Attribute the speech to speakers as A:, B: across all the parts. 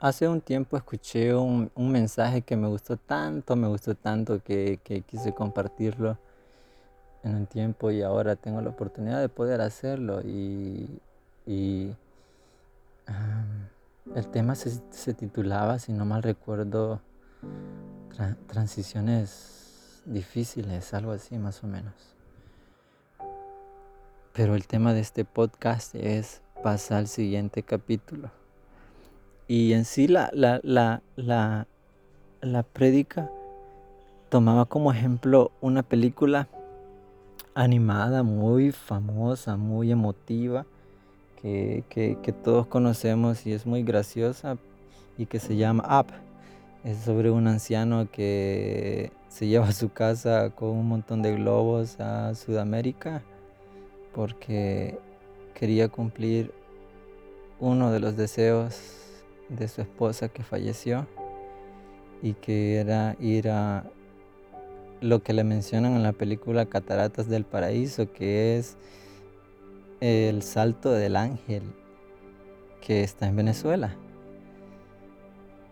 A: Hace un tiempo escuché un, un mensaje que me gustó tanto, me gustó tanto que, que quise compartirlo en un tiempo y ahora tengo la oportunidad de poder hacerlo y, y, am, el tema se, se titulaba, si no mal recuerdo, tra- transiciones difíciles, algo así más o menos. Pero el tema de este podcast es pasar al siguiente capítulo. Y en sí la, la, la, la, la prédica tomaba como ejemplo una película animada muy famosa, muy emotiva, que, que, que todos conocemos y es muy graciosa y que se llama Up. Es sobre un anciano que se lleva a su casa con un montón de globos a Sudamérica porque quería cumplir uno de los deseos de su esposa que falleció y que era ir a lo que le mencionan en la película Cataratas del Paraíso, que es el salto del ángel que está en Venezuela.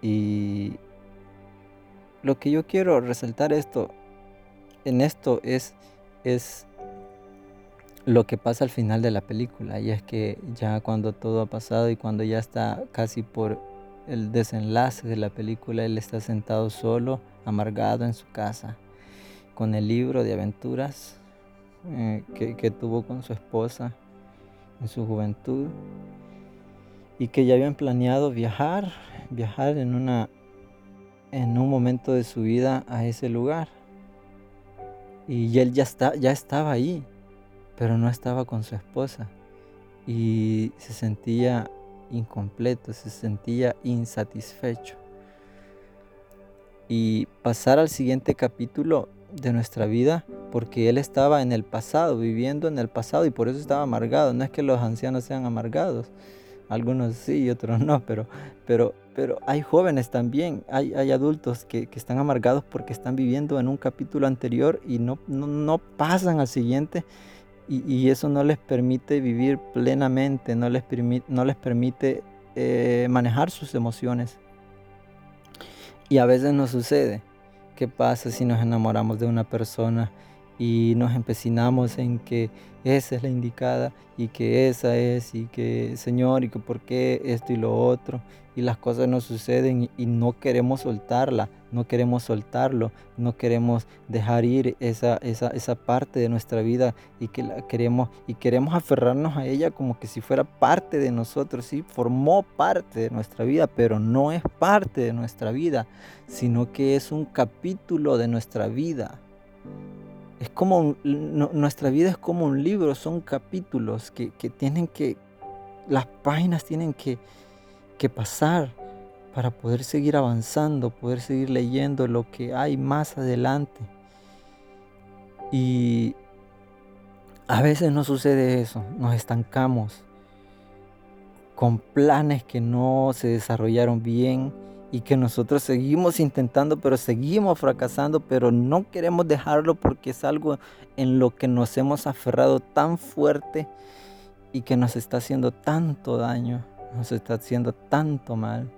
A: Y lo que yo quiero resaltar esto, en esto es, es lo que pasa al final de la película. Y es que ya cuando todo ha pasado y cuando ya está casi por el desenlace de la película, él está sentado solo, amargado en su casa, con el libro de aventuras eh, que, tuvo con su esposa en su juventud y que ya habían planeado viajar, viajar en una en un momento de su vida a ese lugar. Y él ya está ya estaba ahí, pero no estaba con su esposa y se sentía incompleto, se sentía insatisfecho. Y pasar al siguiente capítulo de nuestra vida, porque él estaba en el pasado, viviendo en el pasado y por eso estaba amargado. No es que los ancianos sean amargados, algunos sí y otros no, pero, pero, pero hay jóvenes también, hay, hay adultos que, que están amargados porque están viviendo en un capítulo anterior y no, no, no pasan al siguiente y, eso no les permite vivir plenamente, no les, no les permite eh, manejar sus emociones. Y a veces nos sucede. ¿Qué pasa si nos enamoramos de una persona y nos empecinamos en que esa es la indicada y que esa es y que Señor y que por qué esto y lo otro y las cosas nos suceden y no queremos soltarla, no queremos soltarlo, no queremos dejar ir esa, esa, esa parte de nuestra vida y que la queremos y queremos aferrarnos a ella como que si fuera parte de nosotros, sí, formó parte de nuestra vida, pero no es parte de nuestra vida, sino que es un capítulo de nuestra vida. Es como no, nuestra vida es como un libro, son capítulos que, que tienen que, las páginas tienen que, que pasar para poder seguir avanzando, poder seguir leyendo lo que hay más adelante. Y a veces nos sucede eso, nos estancamos con planes que no se desarrollaron bien y que nosotros seguimos intentando, pero seguimos fracasando, pero no queremos dejarlo porque es algo en lo que nos hemos aferrado tan fuerte y que nos está haciendo tanto daño, nos está haciendo tanto mal.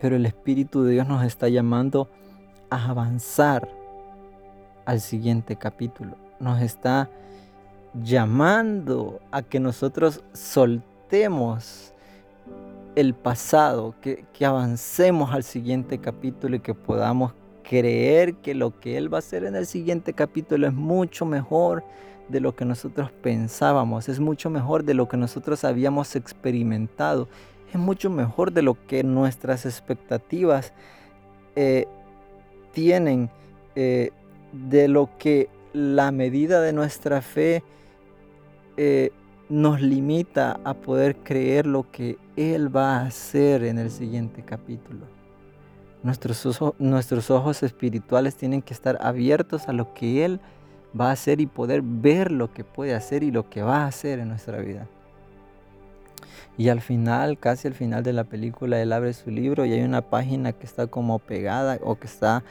A: Pero el Espíritu de Dios nos está llamando a avanzar al siguiente capítulo. Nos está llamando a que nosotros soltemos el pasado, que, avancemos al siguiente capítulo y que podamos creer que lo que Él va a hacer en el siguiente capítulo es mucho mejor de lo que nosotros pensábamos, es mucho mejor de lo que nosotros habíamos experimentado, es mucho mejor de lo que nuestras expectativas eh, tienen, eh, de lo que la medida de nuestra fe eh, nos limita a poder creer lo que Él va a hacer en el siguiente capítulo. Nuestros ojos, espirituales tienen que estar abiertos a lo que Él va a hacer y poder ver lo que puede hacer y lo que va a hacer en nuestra vida. Y al final, casi al final de la película, él abre su libro y hay una página que está como pegada o que está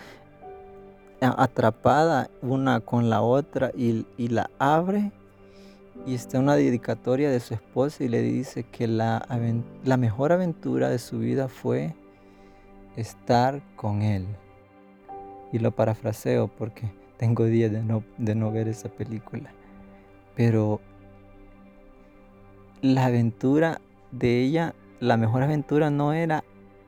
A: atrapada una con la otra y, y la abre y está una dedicatoria de su esposa y le dice que la, la mejor aventura de su vida fue estar con él. Y lo parafraseo porque tengo días de no, de no ver esa película. Pero la aventura de ella, la mejor aventura no era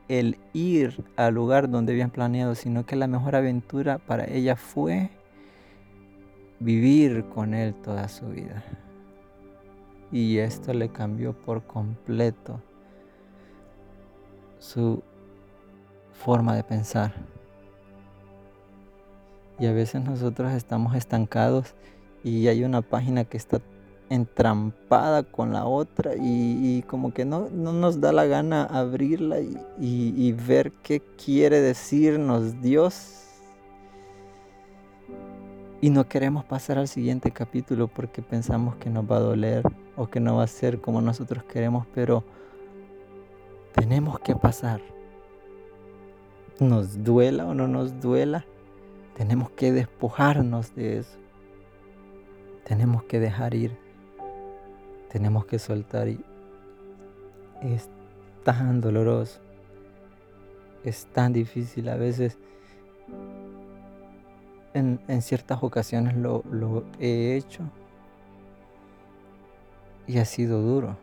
A: el ir al lugar donde habían planeado, sino que la mejor aventura para ella fue vivir con él toda su vida. Y esto le cambió por completo su forma de pensar. Y a veces nosotros estamos estancados y hay una página que está entrampada con la otra y, como que no, nos da la gana abrirla y, ver qué quiere decirnos Dios. Y no queremos pasar al siguiente capítulo porque pensamos que nos va a doler o que no va a ser como nosotros queremos, pero tenemos que pasar. Nos duela o no nos duela, tenemos que despojarnos de eso. Tenemos que dejar ir tenemos que soltar y es tan doloroso, es tan difícil a veces. En, ciertas ocasiones lo, he hecho y ha sido duro,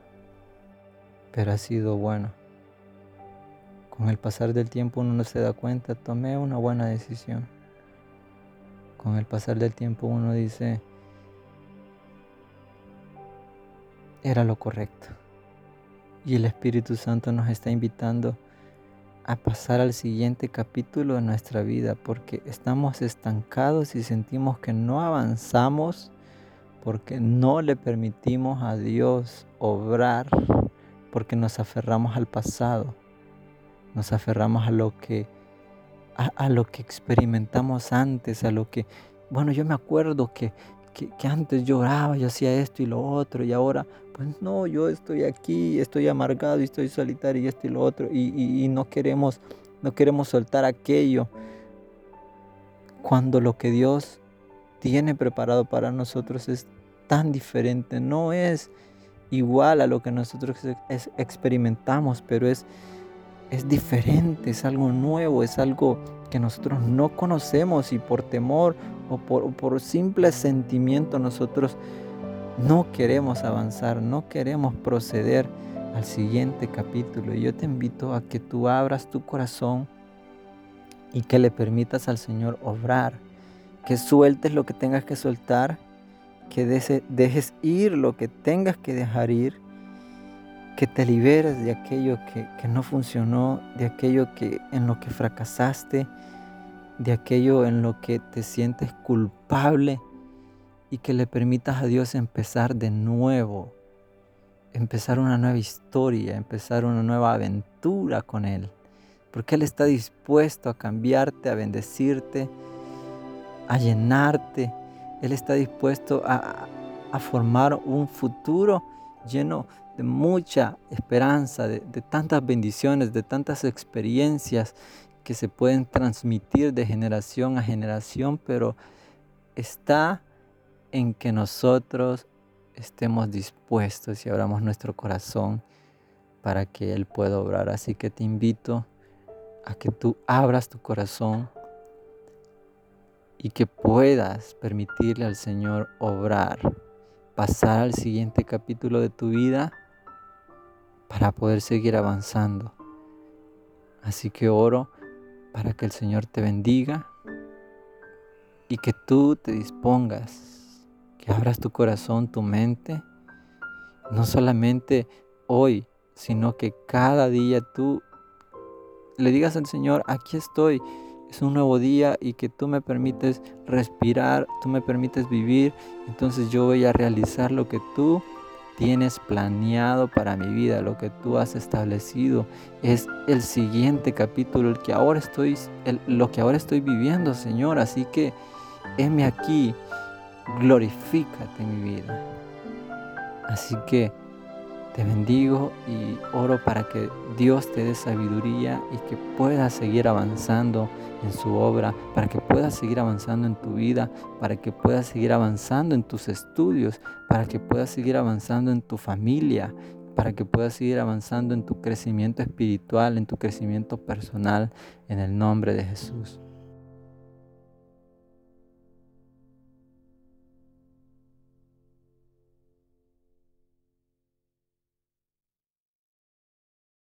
A: pero ha sido bueno. Con el pasar del tiempo uno no se da cuenta, tomé una buena decisión. Con el pasar del tiempo uno dice, era lo correcto. Y el Espíritu Santo nos está invitando a pasar al siguiente capítulo de nuestra vida porque estamos estancados y sentimos que no avanzamos porque no le permitimos a Dios obrar porque nos aferramos al pasado, nos aferramos a lo que a, lo que experimentamos antes, a lo que, bueno, yo me acuerdo que, que, antes lloraba, yo hacía esto y lo otro, y ahora, pues no, yo estoy aquí, estoy amargado y estoy solitario y esto y lo otro, y, no queremos, no queremos soltar aquello. Cuando lo que Dios tiene preparado para nosotros es tan diferente, no es igual a lo que nosotros experimentamos, pero es, es diferente, es algo nuevo, es algo que nosotros no conocemos y por temor o por, simple sentimiento nosotros no queremos avanzar, no queremos proceder al siguiente capítulo. Y yo te invito a que tú abras tu corazón y que le permitas al Señor obrar, que sueltes lo que tengas que soltar, que dejes ir lo que tengas que dejar ir, que te liberes de aquello que, que no funcionó, de aquello que, en lo que fracasaste, de aquello en lo que te sientes culpable y que le permitas a Dios empezar de nuevo, empezar una nueva historia, empezar una nueva aventura con Él. Porque Él está dispuesto a cambiarte, a bendecirte, a llenarte. Él está dispuesto a, formar un futuro lleno de mucha esperanza, de tantas bendiciones, de tantas experiencias que se pueden transmitir de generación a generación, pero está en que nosotros estemos dispuestos y abramos nuestro corazón para que Él pueda obrar. Así que te invito a que tú abras tu corazón y que puedas permitirle al Señor obrar, pasar al siguiente capítulo de tu vida poder seguir avanzando. Así que oro para que el Señor te bendiga y que tú te dispongas, que abras tu corazón, tu mente, no solamente hoy, sino que cada día tú le digas al Señor, aquí estoy, es un nuevo día y que tú me permites respirar, tú me permites vivir, entonces yo voy a realizar lo que tú tienes planeado para mi vida, lo que tú has establecido, es el siguiente capítulo, el que ahora estoy, lo que ahora estoy viviendo, Señor. Así que, heme aquí, glorifícate mi vida. Así que Te bendigo y oro para que Dios te dé sabiduría y que puedas seguir avanzando en su obra, para que puedas seguir avanzando en tu vida, para que puedas seguir avanzando en tus estudios, para que puedas seguir avanzando en tu familia, para que puedas seguir avanzando en tu crecimiento espiritual, en tu crecimiento personal, en el nombre de Jesús.